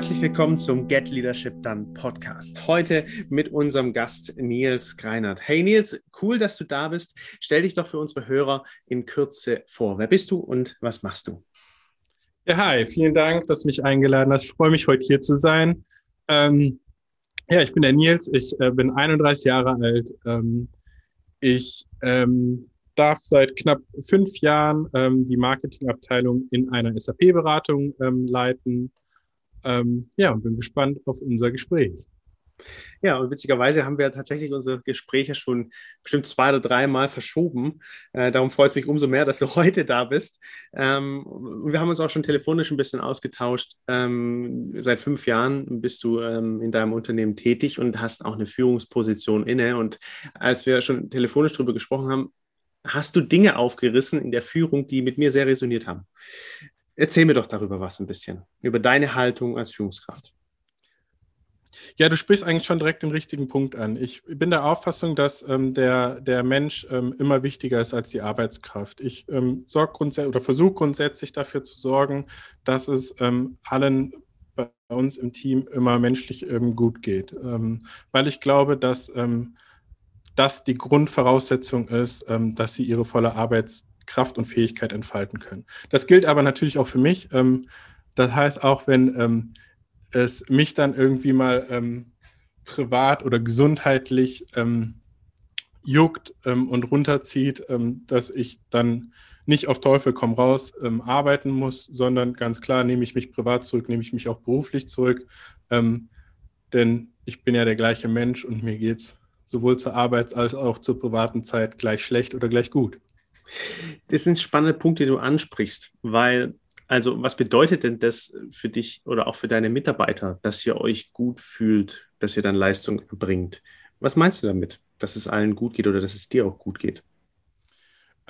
herzlich willkommen zum Get Leadership Done Podcast. Heute mit unserem Gast Nils Greinert. Hey Nils, cool, dass du da bist. Stell dich doch für unsere Hörer in Kürze vor. Wer bist du und was machst du? Ja, hi, vielen Dank, dass du mich eingeladen hast. Ich freue mich, heute hier zu sein. Ähm, ja, ich bin der Nils, ich äh, bin 31 Jahre alt. Ähm, ich ähm, darf seit knapp fünf Jahren ähm, die Marketingabteilung in einer SAP-Beratung ähm, leiten ähm, ja, und bin gespannt auf unser Gespräch. Ja, und witzigerweise haben wir tatsächlich unsere Gespräche schon bestimmt zwei oder drei Mal verschoben. Äh, darum freut es mich umso mehr, dass du heute da bist. Ähm, wir haben uns auch schon telefonisch ein bisschen ausgetauscht. Ähm, seit fünf Jahren bist du ähm, in deinem Unternehmen tätig und hast auch eine Führungsposition inne. Und als wir schon telefonisch darüber gesprochen haben, hast du Dinge aufgerissen in der Führung, die mit mir sehr resoniert haben. Erzähl mir doch darüber was ein bisschen, über deine Haltung als Führungskraft. Ja, du sprichst eigentlich schon direkt den richtigen Punkt an. Ich bin der Auffassung, dass ähm, der, der Mensch ähm, immer wichtiger ist als die Arbeitskraft. Ich ähm, grundsätzlich oder versuche grundsätzlich dafür zu sorgen, dass es ähm, allen bei uns im Team immer menschlich ähm, gut geht. Ähm, weil ich glaube, dass das die Grundvoraussetzung ist, dass sie ihre volle Arbeits Kraft und Fähigkeit entfalten können. Das gilt aber natürlich auch für mich. Ähm, das heißt, auch wenn ähm, es mich dann irgendwie mal ähm, privat oder gesundheitlich ähm, juckt ähm, und runterzieht, ähm, dass ich dann nicht auf Teufel komm raus arbeiten muss, sondern ganz klar nehme ich mich privat zurück, nehme ich mich auch beruflich zurück. denn ich bin ja der gleiche Mensch und mir geht es sowohl zur Arbeits- als auch zur privaten Zeit gleich schlecht oder gleich gut. Das sind spannende Punkte, die du ansprichst, weil, also, was bedeutet denn das für dich oder auch für deine Mitarbeiter, dass ihr euch gut fühlt, dass ihr dann Leistung erbringt? Was meinst du damit, dass es allen gut geht oder dass es dir auch gut geht?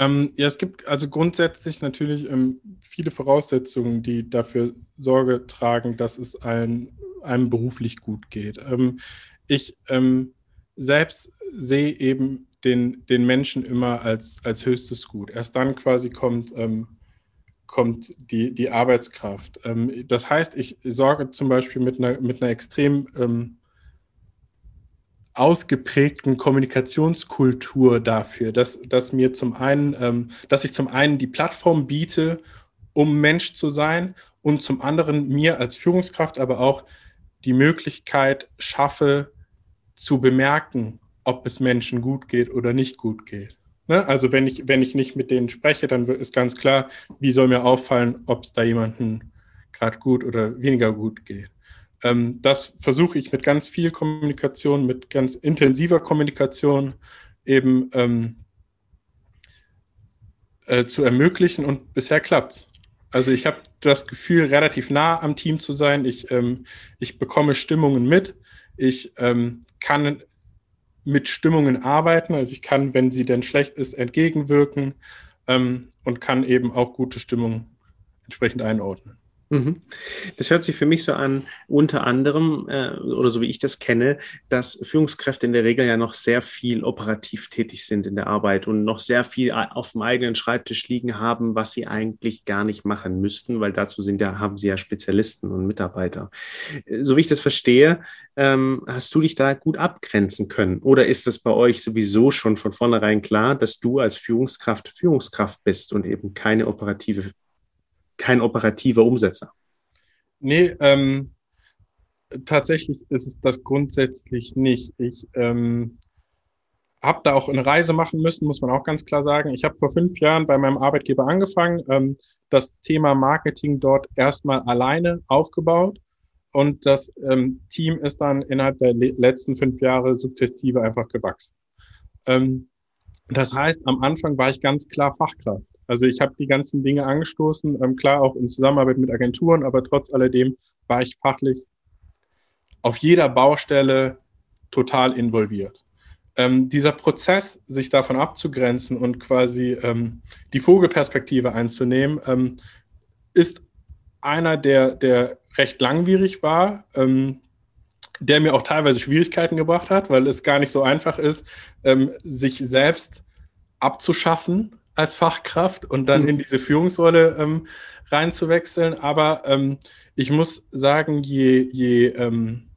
Ähm, ja, es gibt also grundsätzlich natürlich ähm, viele Voraussetzungen, die dafür Sorge tragen, dass es allen, einem beruflich gut geht. Ähm, ich ähm, selbst sehe eben den, den Menschen immer als, als höchstes Gut. Erst dann quasi kommt, ähm, kommt die, die Arbeitskraft. Ähm, das heißt, ich sorge zum Beispiel mit einer, mit einer extrem ähm, ausgeprägten Kommunikationskultur dafür, dass, dass mir zum einen, ähm, dass ich zum einen die Plattform biete, um Mensch zu sein und zum anderen mir als Führungskraft aber auch die Möglichkeit schaffe, zu bemerken, ob es Menschen gut geht oder nicht gut geht. Ne? Also wenn ich, wenn ich nicht mit denen spreche, dann ist ganz klar, wie soll mir auffallen, ob es da jemanden gerade gut oder weniger gut geht. Ähm, das versuche ich mit ganz viel Kommunikation, mit ganz intensiver Kommunikation eben ähm, äh, zu ermöglichen und bisher klappt es. Also ich habe das Gefühl, relativ nah am Team zu sein. Ich, ähm, ich bekomme Stimmungen mit. Ich ähm, kann mit Stimmungen arbeiten. Also ich kann, wenn sie denn schlecht ist, entgegenwirken ähm, und kann eben auch gute Stimmung entsprechend einordnen. Mhm. Das hört sich für mich so an, unter anderem, äh, oder so wie ich das kenne, dass Führungskräfte in der Regel ja noch sehr viel operativ tätig sind in der Arbeit und noch sehr viel auf dem eigenen Schreibtisch liegen haben, was sie eigentlich gar nicht machen müssten, weil dazu sind ja, haben sie ja Spezialisten und Mitarbeiter. Äh, so wie ich das verstehe, ähm, hast du dich da gut abgrenzen können? Oder ist das bei euch sowieso schon von vornherein klar, dass du als Führungskraft Führungskraft bist und eben keine operative kein operativer Umsetzer. Nee, ähm, tatsächlich ist es das grundsätzlich nicht. Ich ähm, habe da auch eine Reise machen müssen, muss man auch ganz klar sagen. Ich habe vor fünf Jahren bei meinem Arbeitgeber angefangen, ähm, das Thema Marketing dort erstmal alleine aufgebaut. Und das ähm, Team ist dann innerhalb der letzten fünf Jahre sukzessive einfach gewachsen. Ähm, das heißt, am Anfang war ich ganz klar Fachkraft. Also ich habe die ganzen Dinge angestoßen, ähm, klar auch in Zusammenarbeit mit Agenturen, aber trotz alledem war ich fachlich auf jeder Baustelle total involviert. Ähm, dieser Prozess, sich davon abzugrenzen und quasi ähm, die Vogelperspektive einzunehmen, ähm, ist einer, der, der recht langwierig war, ähm, der mir auch teilweise Schwierigkeiten gebracht hat, weil es gar nicht so einfach ist, ähm, sich selbst abzuschaffen als Fachkraft und dann mhm. in diese Führungsrolle ähm, reinzuwechseln. Aber ähm, ich muss sagen, je, je ähm,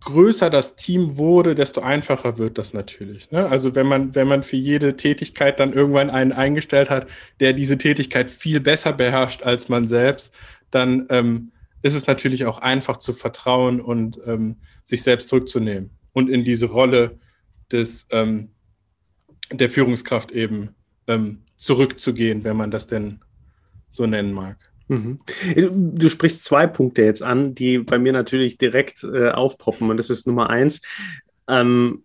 größer das Team wurde, desto einfacher wird das natürlich. Ne? Also wenn man, wenn man für jede Tätigkeit dann irgendwann einen eingestellt hat, der diese Tätigkeit viel besser beherrscht als man selbst, dann ähm, ist es natürlich auch einfach zu vertrauen und ähm, sich selbst zurückzunehmen und in diese Rolle des, ähm, der Führungskraft eben ähm, zurückzugehen, wenn man das denn so nennen mag. Mhm. Du sprichst zwei Punkte jetzt an, die bei mir natürlich direkt äh, aufpoppen. Und das ist Nummer eins. Ähm,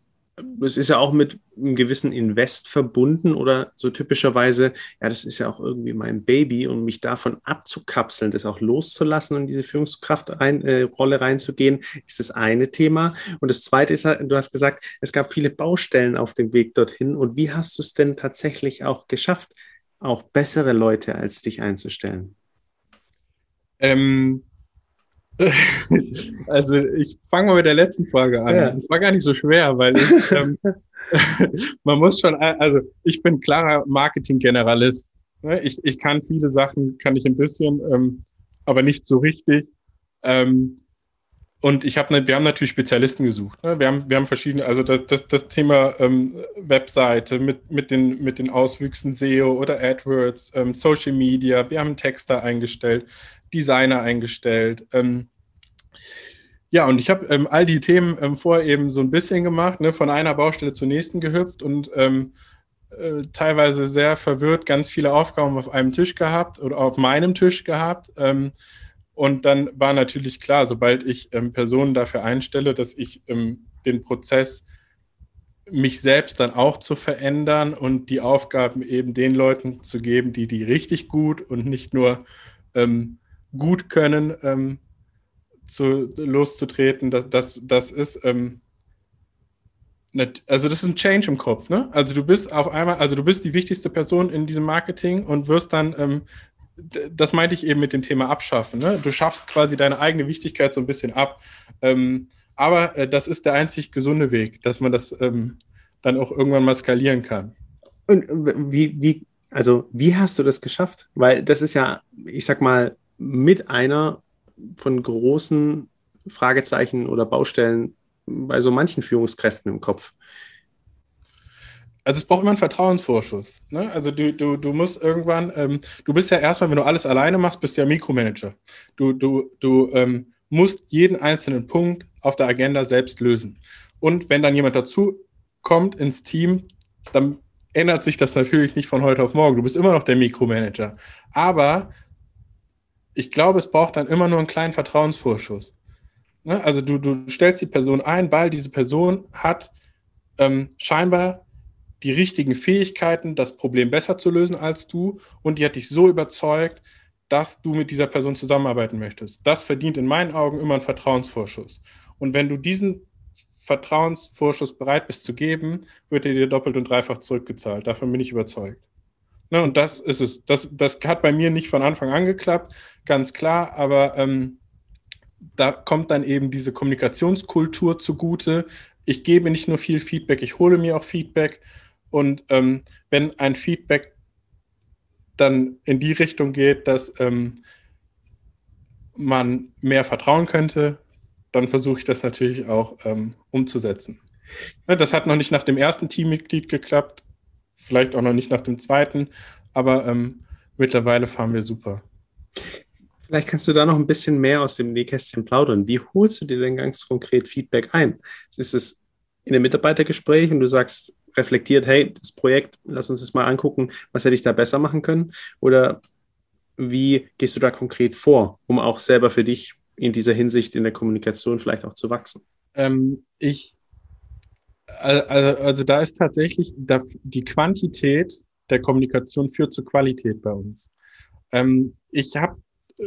es ist ja auch mit einem gewissen Invest verbunden oder so typischerweise, ja, das ist ja auch irgendwie mein Baby und mich davon abzukapseln, das auch loszulassen und diese Führungskraftrolle äh, reinzugehen, ist das eine Thema. Und das zweite ist, du hast gesagt, es gab viele Baustellen auf dem Weg dorthin. Und wie hast du es denn tatsächlich auch geschafft, auch bessere Leute als dich einzustellen? Ähm, also ich fange mal mit der letzten Frage an. Ja. Das war gar nicht so schwer, weil ich, ähm, man muss schon, also ich bin klarer Marketing-Generalist. Ne? Ich, ich kann viele Sachen, kann ich ein bisschen, ähm, aber nicht so richtig. Ähm, und ich habe, ne, wir haben natürlich Spezialisten gesucht. Ne? Wir haben, wir haben verschiedene, also das, das, das Thema ähm, Webseite mit, mit, den, mit den Auswüchsen SEO oder AdWords, ähm, Social Media. Wir haben Texter eingestellt. Designer eingestellt. Ähm, ja, und ich habe ähm, all die Themen ähm, vorher eben so ein bisschen gemacht, ne, von einer Baustelle zur nächsten gehüpft und ähm, äh, teilweise sehr verwirrt ganz viele Aufgaben auf einem Tisch gehabt oder auf meinem Tisch gehabt. Ähm, und dann war natürlich klar, sobald ich ähm, Personen dafür einstelle, dass ich den Prozess mich selbst dann auch zu verändern und die Aufgaben eben den Leuten zu geben, die die richtig gut und nicht nur ähm, gut können, ähm, zu, loszutreten, das, das, das ist, ähm, nicht, also das ist ein Change im Kopf, ne? Also du bist auf einmal, also du bist die wichtigste Person in diesem Marketing und wirst dann, ähm, das meinte ich eben mit dem Thema Abschaffen, ne? Du schaffst quasi deine eigene Wichtigkeit so ein bisschen ab. Ähm, aber äh, das ist der einzig gesunde Weg, dass man das ähm, dann auch irgendwann mal skalieren kann. Und wie, wie, also wie hast du das geschafft? Weil das ist ja, ich sag mal, mit einer von großen Fragezeichen oder Baustellen bei so manchen Führungskräften im Kopf. Also es braucht immer einen Vertrauensvorschuss. Ne? Also du, du, du musst irgendwann, ähm, du bist ja erstmal, wenn du alles alleine machst, bist du ja Mikromanager. Du, du, du ähm, musst jeden einzelnen Punkt auf der Agenda selbst lösen. Und wenn dann jemand dazu kommt ins Team, dann ändert sich das natürlich nicht von heute auf morgen. Du bist immer noch der Mikromanager. Aber ich glaube, es braucht dann immer nur einen kleinen Vertrauensvorschuss. Ne? Also du, du stellst die Person ein, weil diese Person hat ähm, scheinbar die richtigen Fähigkeiten, das Problem besser zu lösen als du und die hat dich so überzeugt, dass du mit dieser Person zusammenarbeiten möchtest. Das verdient in meinen Augen immer einen Vertrauensvorschuss. Und wenn du diesen Vertrauensvorschuss bereit bist zu geben, wird er dir doppelt und dreifach zurückgezahlt. Davon bin ich überzeugt. Ne, und das ist es. Das, das hat bei mir nicht von Anfang an geklappt, ganz klar, aber ähm, da kommt dann eben diese Kommunikationskultur zugute. Ich gebe nicht nur viel Feedback, ich hole mir auch Feedback. Und ähm, wenn ein Feedback dann in die Richtung geht, dass ähm, man mehr vertrauen könnte, dann versuche ich das natürlich auch ähm, umzusetzen. Ne, das hat noch nicht nach dem ersten Teammitglied geklappt, vielleicht auch noch nicht nach dem zweiten, aber ähm, mittlerweile fahren wir super. Vielleicht kannst du da noch ein bisschen mehr aus dem Nähkästchen plaudern. Wie holst du dir denn ganz konkret Feedback ein? Ist es in einem Mitarbeitergespräch und du sagst reflektiert, hey, das Projekt, lass uns das mal angucken, was hätte ich da besser machen können? Oder wie gehst du da konkret vor, um auch selber für dich in dieser Hinsicht in der Kommunikation vielleicht auch zu wachsen? Ähm, ich also, also da ist tatsächlich die Quantität der Kommunikation führt zur Qualität bei uns. Ähm, ich habe,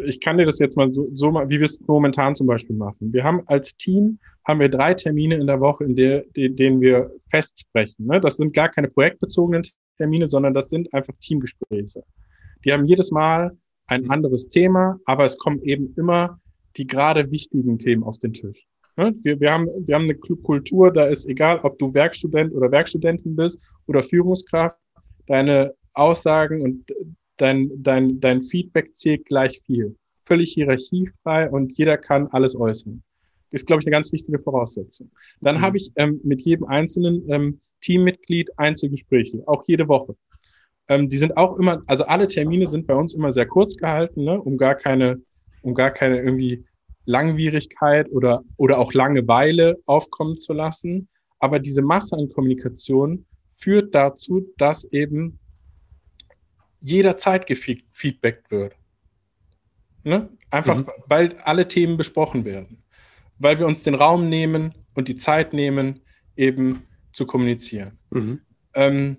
ich kann dir das jetzt mal so, so wie wir es momentan zum Beispiel machen. Wir haben als Team haben wir drei Termine in der Woche, in der, in denen wir festsprechen. Ne? Das sind gar keine projektbezogenen Termine, sondern das sind einfach Teamgespräche. Die haben jedes Mal ein anderes Thema, aber es kommen eben immer die gerade wichtigen Themen auf den Tisch. Ne? Wir, wir, haben, wir haben eine Kultur, da ist egal, ob du Werkstudent oder Werkstudentin bist oder Führungskraft, deine Aussagen und dein, dein, dein Feedback zählt gleich viel. Völlig hierarchiefrei und jeder kann alles äußern. Das ist, glaube ich, eine ganz wichtige Voraussetzung. Dann mhm. habe ich ähm, mit jedem einzelnen ähm, Teammitglied Einzelgespräche, auch jede Woche. Ähm, die sind auch immer, also alle Termine sind bei uns immer sehr kurz gehalten, ne, um gar keine, um gar keine irgendwie Langwierigkeit oder, oder auch Langeweile aufkommen zu lassen. Aber diese Masse an Kommunikation führt dazu, dass eben jederzeit gefeedbackt wird. Ne? Einfach, mhm. weil alle Themen besprochen werden. Weil wir uns den Raum nehmen und die Zeit nehmen, eben zu kommunizieren. Mhm. Ähm,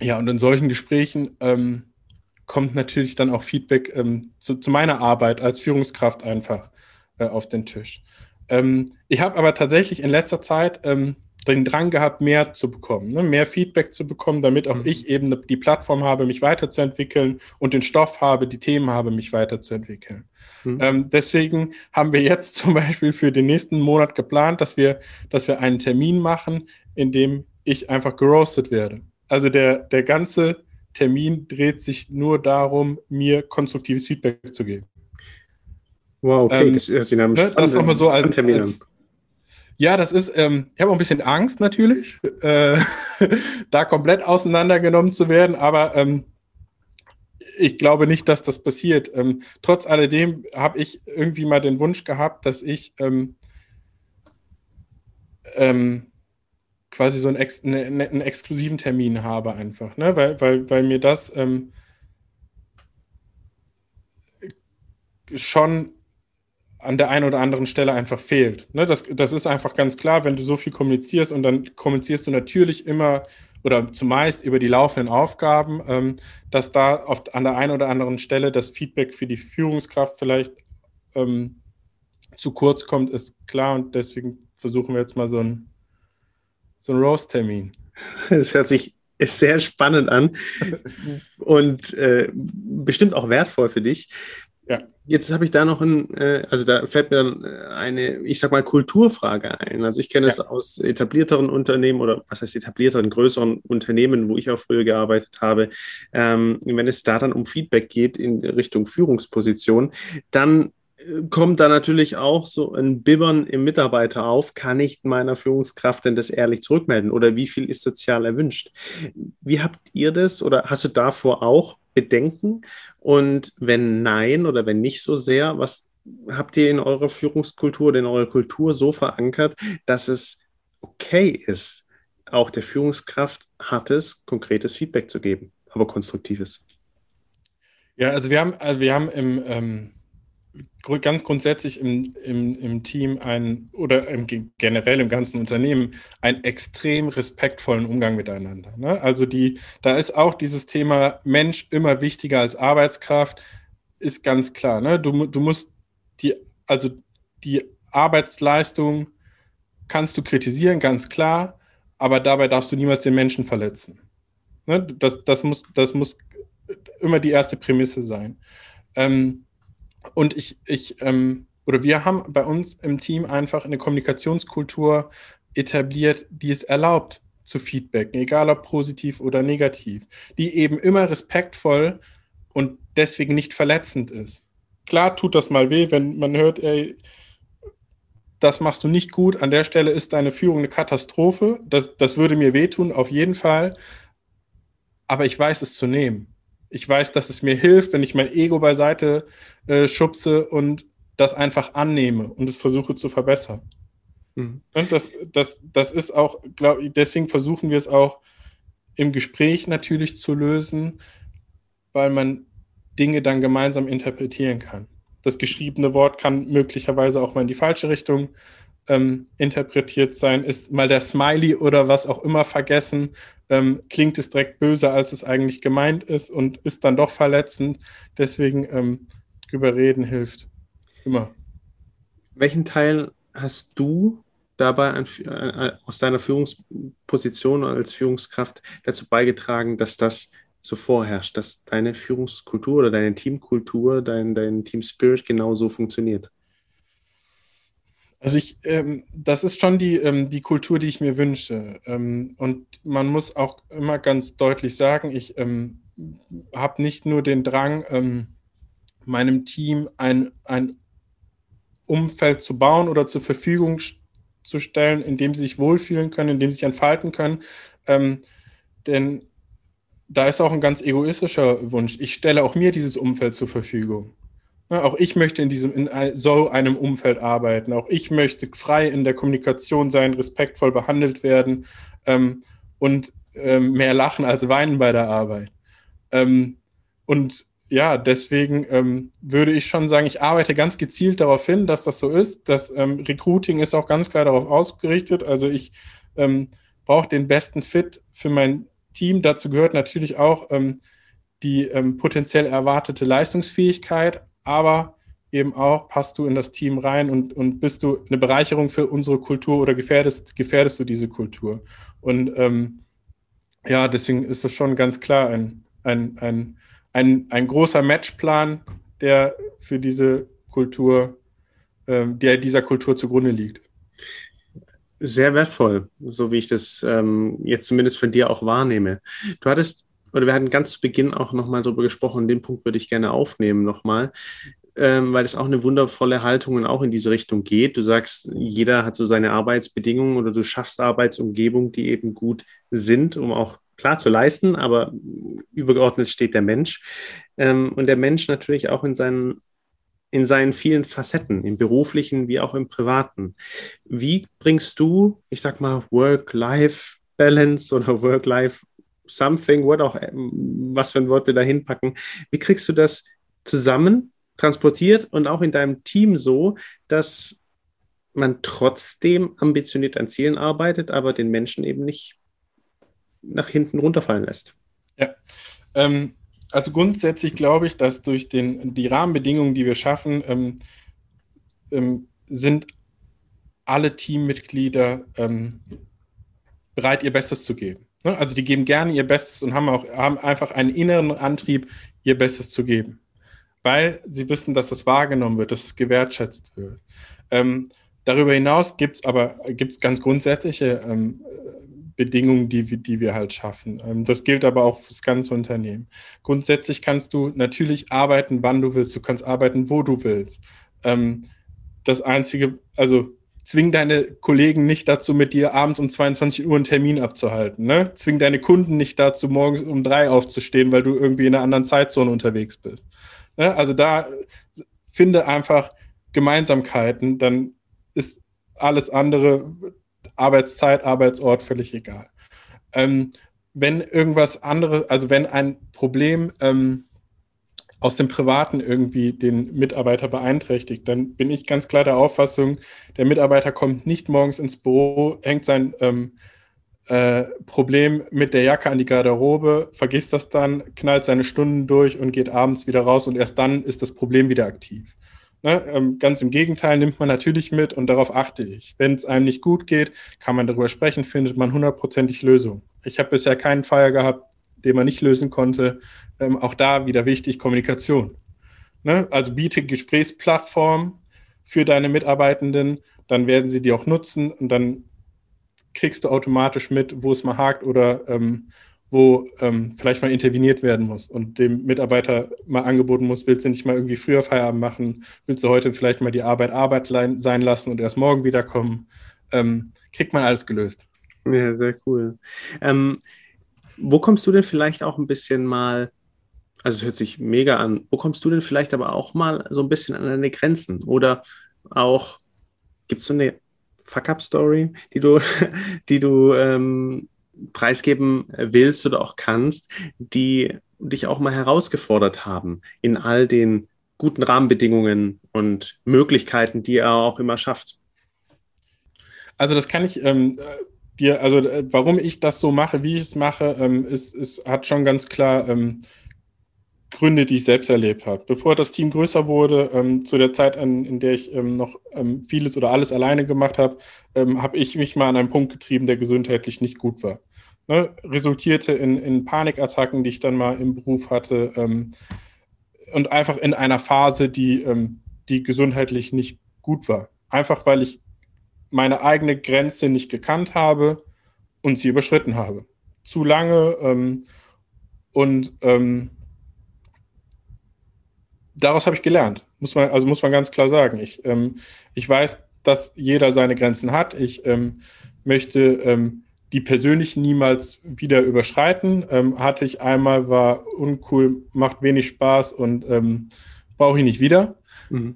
ja, und in solchen Gesprächen ähm, kommt natürlich dann auch Feedback ähm, zu, zu, meiner Arbeit als Führungskraft einfach äh, auf den Tisch. Ähm, ich habe aber tatsächlich in letzter Zeit ähm, den Drang gehabt, mehr zu bekommen, ne? mehr Feedback zu bekommen, damit auch mhm. ich eben die Plattform habe, mich weiterzuentwickeln und den Stoff habe, die Themen habe, mich weiterzuentwickeln. Mhm. Ähm, deswegen haben wir jetzt zum Beispiel für den nächsten Monat geplant, dass wir, dass wir einen Termin machen, in dem ich einfach geroastet werde. Also der, der ganze Termin dreht sich nur darum, mir konstruktives Feedback zu geben. Wow, okay, ähm, das ist ne, das nochmal so als, als, ja, das ist, ähm, ich habe auch ein bisschen Angst natürlich, äh, da komplett auseinandergenommen zu werden, aber ähm, ich glaube nicht, dass das passiert. Ähm, trotz alledem habe ich irgendwie mal den Wunsch gehabt, dass ich ähm, ähm, quasi so einen, ex ne, ne, einen, exklusiven Termin habe einfach, ne? weil, weil, weil mir das ähm, schon an der einen oder anderen Stelle einfach fehlt. Ne, das, das ist einfach ganz klar, wenn du so viel kommunizierst und dann kommunizierst du natürlich immer oder zumeist über die laufenden Aufgaben, ähm, dass da oft an der einen oder anderen Stelle das Feedback für die Führungskraft vielleicht ähm, zu kurz kommt, ist klar und deswegen versuchen wir jetzt mal so einen so einen Roast-Termin. Das hört sich sehr spannend an und äh, bestimmt auch wertvoll für dich. Ja. Jetzt habe ich da noch ein, äh, also da fällt mir dann äh, eine, ich sag mal, Kulturfrage ein. Also ich kenne es aus etablierteren Unternehmen oder was heißt etablierteren, größeren Unternehmen, wo ich auch früher gearbeitet habe. Ähm, wenn es da dann um Feedback geht in Richtung Führungsposition, dann äh, kommt da natürlich auch so ein Bibbern im Mitarbeiter auf. Kann ich meiner Führungskraft denn das ehrlich zurückmelden? Oder wie viel ist sozial erwünscht? Wie habt ihr das oder hast du davor auch Bedenken? Und wenn nein oder wenn nicht so sehr, was habt ihr in eurer Führungskultur oder in eurer Kultur so verankert, dass es okay ist, auch der Führungskraft hartes, konkretes Feedback zu geben, aber konstruktives? Ja, also wir haben, also wir haben im ähm ganz grundsätzlich im, im, im Team ein oder im, generell im ganzen Unternehmen einen extrem respektvollen Umgang miteinander. Ne? Also die, da ist auch dieses Thema Mensch immer wichtiger als Arbeitskraft, ist ganz klar. Ne? Du, du musst die, also die Arbeitsleistung kannst du kritisieren, ganz klar, aber dabei darfst du niemals den Menschen verletzen. Ne? Das, das, muss, das muss immer die erste Prämisse sein. Ähm, und ich, ich ähm, oder wir haben bei uns im Team einfach eine Kommunikationskultur etabliert, die es erlaubt, zu feedbacken, egal ob positiv oder negativ, die eben immer respektvoll und deswegen nicht verletzend ist. Klar tut das mal weh, wenn man hört, ey, das machst du nicht gut, an der Stelle ist deine Führung eine Katastrophe, das, das würde mir wehtun, auf jeden Fall, aber ich weiß es zu nehmen. Ich weiß, dass es mir hilft, wenn ich mein Ego beiseite äh, schubse und das einfach annehme und es versuche zu verbessern. Mhm. Und das, das, das ist auch, glaube ich, deswegen versuchen wir es auch im Gespräch natürlich zu lösen, weil man Dinge dann gemeinsam interpretieren kann. Das geschriebene Wort kann möglicherweise auch mal in die falsche Richtung ähm, interpretiert sein. Ist mal der Smiley oder was auch immer vergessen, ähm, klingt es direkt böse, als es eigentlich gemeint ist und ist dann doch verletzend. Deswegen ähm, drüber reden hilft immer. Welchen Teil hast du dabei an, äh, aus deiner Führungsposition als Führungskraft dazu beigetragen, dass das so vorherrscht, dass deine Führungskultur oder deine Teamkultur, dein, dein Team Spirit genau so funktioniert? Also ich, ähm, das ist schon die, ähm, die Kultur, die ich mir wünsche. Ähm, und man muss auch immer ganz deutlich sagen, ich ähm, habe nicht nur den Drang, ähm, meinem Team ein, ein Umfeld zu bauen oder zur Verfügung zu stellen, in dem sie sich wohlfühlen können, in dem sie sich entfalten können. Ähm, denn da ist auch ein ganz egoistischer Wunsch. Ich stelle auch mir dieses Umfeld zur Verfügung. Auch ich möchte in diesem in so einem Umfeld arbeiten. Auch ich möchte frei in der Kommunikation sein, respektvoll behandelt werden ähm, und ähm, mehr lachen als weinen bei der Arbeit. Ähm, und ja, deswegen ähm, würde ich schon sagen, ich arbeite ganz gezielt darauf hin, dass das so ist. Das ähm, Recruiting ist auch ganz klar darauf ausgerichtet. Also ich ähm, brauche den besten Fit für mein Team. Dazu gehört natürlich auch die potenziell erwartete Leistungsfähigkeit, aber eben auch, passt du in das Team rein und, und bist du eine Bereicherung für unsere Kultur oder gefährdest, gefährdest du diese Kultur? Und ähm, ja, deswegen ist das schon ganz klar ein, ein, ein ein, ein großer Matchplan, der für diese Kultur, ähm, der dieser Kultur zugrunde liegt. Sehr wertvoll, so wie ich das ähm, jetzt zumindest von dir auch wahrnehme. Du hattest, oder wir hatten ganz zu Beginn auch nochmal darüber gesprochen, den Punkt würde ich gerne aufnehmen nochmal, ähm, weil es auch eine wundervolle Haltung und auch in diese Richtung geht. Du sagst, jeder hat so seine Arbeitsbedingungen oder du schaffst Arbeitsumgebungen, die eben gut sind, um auch klar zu leisten, aber übergeordnet steht der Mensch. Ähm, und der Mensch natürlich auch in seinen, in seinen vielen Facetten, im beruflichen wie auch im privaten. Wie bringst du, ich sag mal, Work-Life-Balance oder Work-Life something, what auch, was für ein Wort wir da hinpacken, wie kriegst du das zusammen, transportiert und auch in deinem Team so, dass man trotzdem ambitioniert an Zielen arbeitet, aber den Menschen eben nicht nach hinten runterfallen lässt. Ja, ähm, also grundsätzlich glaube ich, dass durch den, die Rahmenbedingungen, die wir schaffen, ähm, ähm, sind alle Teammitglieder ähm, bereit, ihr Bestes zu geben. Ne? Also die geben gerne ihr Bestes und haben auch haben einfach einen inneren Antrieb, ihr Bestes zu geben, weil sie wissen, dass das wahrgenommen wird, dass es gewertschätzt wird. Ähm, darüber hinaus gibt es aber gibt's ganz grundsätzliche ähm, Bedingungen, die, die wir halt schaffen. Ähm, das gilt aber auch für das ganze Unternehmen. Grundsätzlich kannst du natürlich arbeiten, wann du willst. Du kannst arbeiten, wo du willst. Ähm, das Einzige, also zwing deine Kollegen nicht dazu, mit dir abends um 22 Uhr einen Termin abzuhalten. Ne? Zwing deine Kunden nicht dazu, morgens um drei aufzustehen, weil du irgendwie in einer anderen Zeitzone unterwegs bist. Ne? Also da finde einfach Gemeinsamkeiten, dann ist alles andere Arbeitszeit, Arbeitsort, völlig egal. Ähm, wenn irgendwas anderes, also wenn ein Problem ähm, aus dem Privaten irgendwie den Mitarbeiter beeinträchtigt, dann bin ich ganz klar der Auffassung, der Mitarbeiter kommt nicht morgens ins Büro, hängt sein ähm, äh, Problem mit der Jacke an die Garderobe, vergisst das dann, knallt seine Stunden durch und geht abends wieder raus und erst dann ist das Problem wieder aktiv. Ne? Ähm, ganz im Gegenteil nimmt man natürlich mit und darauf achte ich. Wenn es einem nicht gut geht, kann man darüber sprechen, findet man hundertprozentig Lösung. Ich habe bisher keinen Fall gehabt, den man nicht lösen konnte. Ähm, auch da wieder wichtig, Kommunikation. Ne? Also biete Gesprächsplattformen für deine Mitarbeitenden, dann werden sie die auch nutzen und dann kriegst du automatisch mit, wo es mal hakt oder ähm, wo ähm, vielleicht mal interveniert werden muss und dem Mitarbeiter mal angeboten muss, willst du nicht mal irgendwie früher Feierabend machen, willst du heute vielleicht mal die Arbeit Arbeit sein lassen und erst morgen wiederkommen, ähm, kriegt man alles gelöst. Ja, sehr cool. Ähm, wo kommst du denn vielleicht auch ein bisschen mal, also es hört sich mega an, wo kommst du denn vielleicht aber auch mal so ein bisschen an deine Grenzen oder auch, gibt es so eine Fuck-Up-Story, die du, die du ähm, preisgeben willst oder auch kannst, die dich auch mal herausgefordert haben in all den guten Rahmenbedingungen und Möglichkeiten, die er auch immer schafft? Also das kann ich ähm, dir, also äh, warum ich das so mache, wie ich es mache, ähm, ist, ist, hat schon ganz klar ähm, Gründe, die ich selbst erlebt habe. Bevor das Team größer wurde, ähm, zu der Zeit, an, in der ich ähm, noch ähm, vieles oder alles alleine gemacht habe, ähm, habe ich mich mal an einen Punkt getrieben, der gesundheitlich nicht gut war ne, resultierte in, in Panikattacken, die ich dann mal im Beruf hatte ähm, und einfach in einer Phase, die, ähm, die gesundheitlich nicht gut war. Einfach weil ich meine eigene Grenze nicht gekannt habe und sie überschritten habe. Zu lange ähm, und ähm, daraus habe ich gelernt, muss man, also muss man ganz klar sagen. Ich, ähm, ich weiß, dass jeder seine Grenzen hat. Ich ähm, möchte ähm, die persönlich niemals wieder überschreiten. Ähm, hatte ich einmal, war uncool, macht wenig Spaß und brauche ich nicht wieder. Mhm.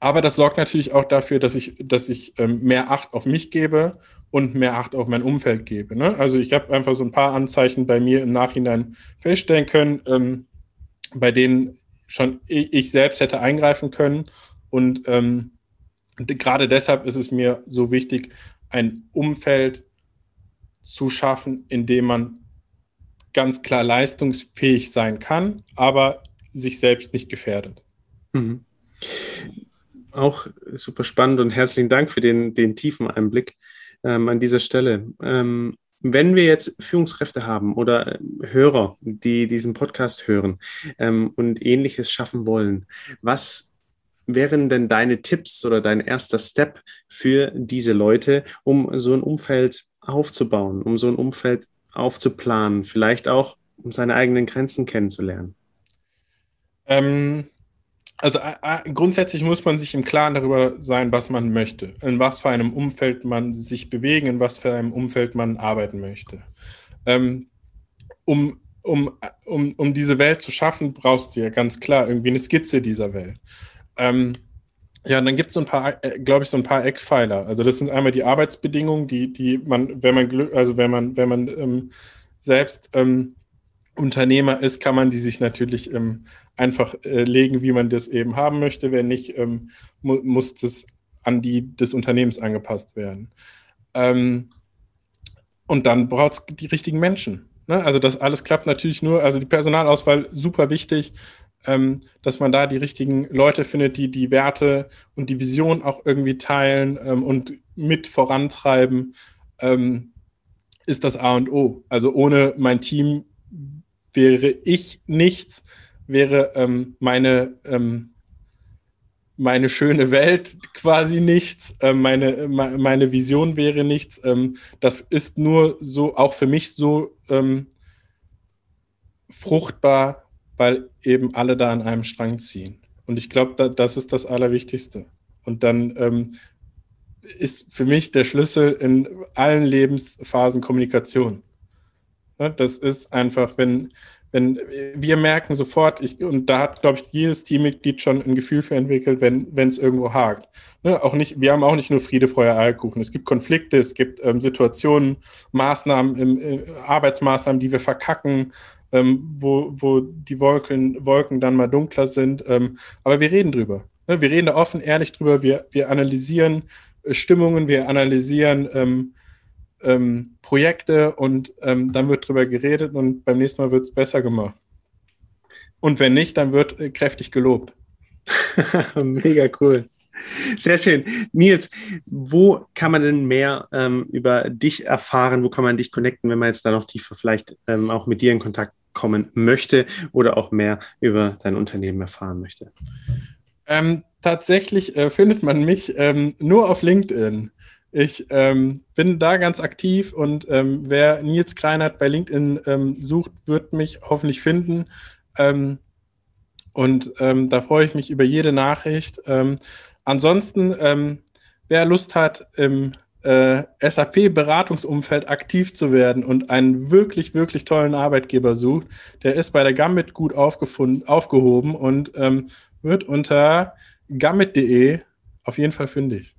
Aber das sorgt natürlich auch dafür, dass ich, dass ich ähm, mehr Acht auf mich gebe und mehr Acht auf mein Umfeld gebe. Ne? Also ich habe einfach so ein paar Anzeichen bei mir im Nachhinein feststellen können, ähm, bei denen schon ich selbst hätte eingreifen können. Und ähm, gerade deshalb ist es mir so wichtig, ein Umfeld zu schaffen, in dem man ganz klar leistungsfähig sein kann, aber sich selbst nicht gefährdet. Mhm. Auch super spannend und herzlichen Dank für den, den tiefen Einblick ähm, an dieser Stelle. Ähm, wenn wir jetzt Führungskräfte haben oder äh, Hörer, die diesen Podcast hören ähm, und ähnliches schaffen wollen, was wären denn deine Tipps oder dein erster Step für diese Leute, um so ein Umfeld aufzubauen, um so ein Umfeld aufzuplanen, vielleicht auch, um seine eigenen Grenzen kennenzulernen? Ähm, also grundsätzlich muss man sich im Klaren darüber sein, was man möchte, in was für einem Umfeld man sich bewegen, in was für einem Umfeld man arbeiten möchte. Ähm, um, um, um, um diese Welt zu schaffen, brauchst du ja ganz klar irgendwie eine Skizze dieser Welt. Ähm, ja, und dann gibt es so ein paar, äh, glaube ich, so ein paar Eckpfeiler. Also das sind einmal die Arbeitsbedingungen, die, die man, wenn man also wenn man, wenn man ähm, selbst ähm, Unternehmer ist, kann man die sich natürlich ähm, einfach äh, legen, wie man das eben haben möchte. Wenn nicht, ähm, mu muss das an die des Unternehmens angepasst werden. Ähm, und dann braucht es die richtigen Menschen. Ne? Also das alles klappt natürlich nur, also die Personalauswahl super wichtig, ähm, dass man da die richtigen Leute findet, die die Werte und die Vision auch irgendwie teilen ähm, und mit vorantreiben, ähm, ist das A und O. Also ohne mein Team wäre ich nichts, wäre ähm, meine, ähm, meine schöne Welt quasi nichts, äh, meine, meine Vision wäre nichts. Ähm, das ist nur so, auch für mich so ähm, fruchtbar, weil eben alle da an einem Strang ziehen. Und ich glaube, da, das ist das Allerwichtigste. Und dann ähm, ist für mich der Schlüssel in allen Lebensphasen Kommunikation. Ja, das ist einfach, wenn, wenn wir merken sofort, ich, und da hat, glaube ich, jedes Teammitglied schon ein Gefühl für entwickelt, wenn es irgendwo hakt. Ne, auch nicht, wir haben auch nicht nur Friede, Feuer, Eierkuchen. Es gibt Konflikte, es gibt ähm, Situationen, Maßnahmen, im, äh, Arbeitsmaßnahmen, die wir verkacken, ähm, wo, wo die Wolken, Wolken dann mal dunkler sind. Ähm, aber wir reden drüber. Ne, wir reden da offen, ehrlich drüber. Wir, wir analysieren äh, Stimmungen, wir analysieren ähm, Projekte und ähm, dann wird drüber geredet und beim nächsten Mal wird es besser gemacht. Und wenn nicht, dann wird äh, kräftig gelobt. Mega cool. Sehr schön. Nils, wo kann man denn mehr ähm, über dich erfahren? Wo kann man dich connecten, wenn man jetzt da noch tiefer vielleicht ähm, auch mit dir in Kontakt kommen möchte oder auch mehr über dein Unternehmen erfahren möchte? Ähm, tatsächlich äh, findet man mich ähm, nur auf LinkedIn. Ich ähm, bin da ganz aktiv und ähm, wer Nils Kreinert bei LinkedIn ähm, sucht, wird mich hoffentlich finden. Ähm, und ähm, da freue ich mich über jede Nachricht. Ähm, ansonsten, wer Lust hat, im äh, SAP-Beratungsumfeld aktiv zu werden und einen wirklich, wirklich tollen Arbeitgeber sucht, der ist bei der Gambit gut aufgehoben und wird unter gambit.de auf jeden Fall fündig.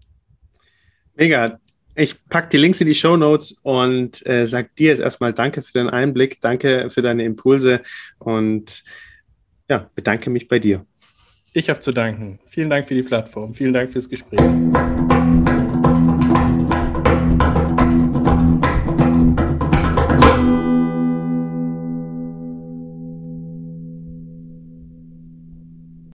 Mega. Ich packe die Links in die Show Notes und äh, sage dir jetzt erstmal Danke für deinen Einblick, danke für deine Impulse und ja, bedanke mich bei dir. Ich habe zu danken. Vielen Dank für die Plattform. Vielen Dank fürs Gespräch.